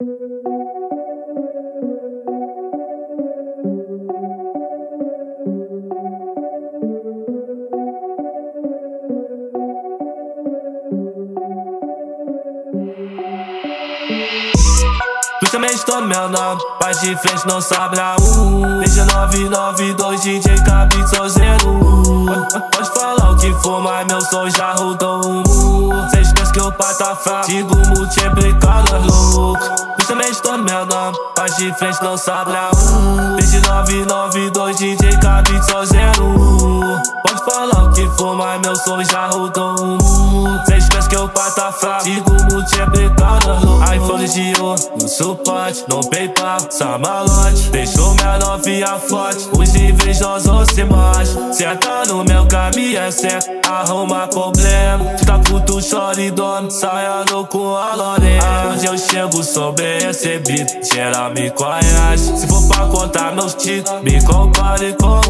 Tu também estou meu nome, mas de frente não sabe a um. Deixa 992 DJ Cabe zero. Pode falar o que for, mas meu som já rodou o mundo. Cê esquece que o pai tá fraco, sigo multiplicador louco. Também estou meu nome, mas de frente não sabe a um. Deixa 992 DJ Cabe zero. Pode falar o que for, mas meu som já rodou o mundo. Cê esquece que pai tá fraco, sigo multiplicador louco de ouro no suporte, no PayPal, só malote. Deixou minha novinha forte, os invejosos se mostram. Senta no meu caminho é certo, arruma problema. Fica puto, chora e dorme, saindo com a Lorena. Onde eu chego, sou bem recebido, geral me conhece. Se for pra contar meus títulos, me compare com.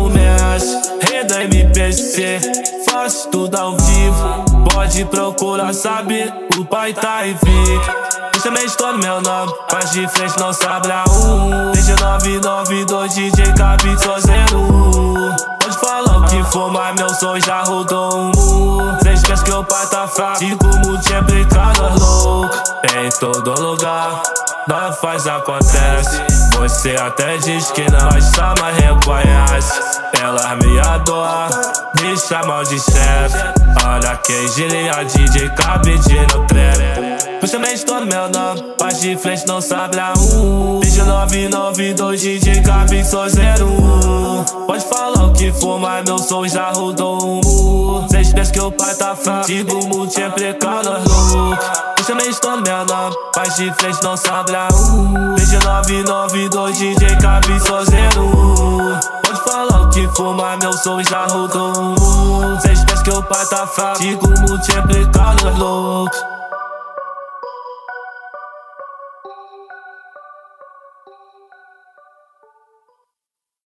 MPC, faço tudo ao vivo. Pode procurar saber, o pai tá invicto. Eu também estou no meu nome, mas de frente não sabe a um. Deixa 992 DJ Cabe zero. Pode falar o que for, mas meu som já rodou um. Cê esquece que o pai tá fraco, fico multiplicado louco. Em todo lugar, nós faz acontece. Você até diz que não, mas só mais reconhece. Ela me adora, me chamam de chefe. Olha que gíria, DJ Cabe de no trap. Você também estou meu nome, mas de frente não sabe a um. Deixa 992 DJ Cabe só zero. Pode falar o que for, mas meu som já rodou um muro. Cês pensam que o pai tá fraco, sigo multiplicando nós loucos. Eu também estou no meu nome, mas de frente não sabe a um. Deixa 992 DJ zero. Pode mas meu som já rodou um muro. Cês pensam que o pai tá fraco, nós loucos.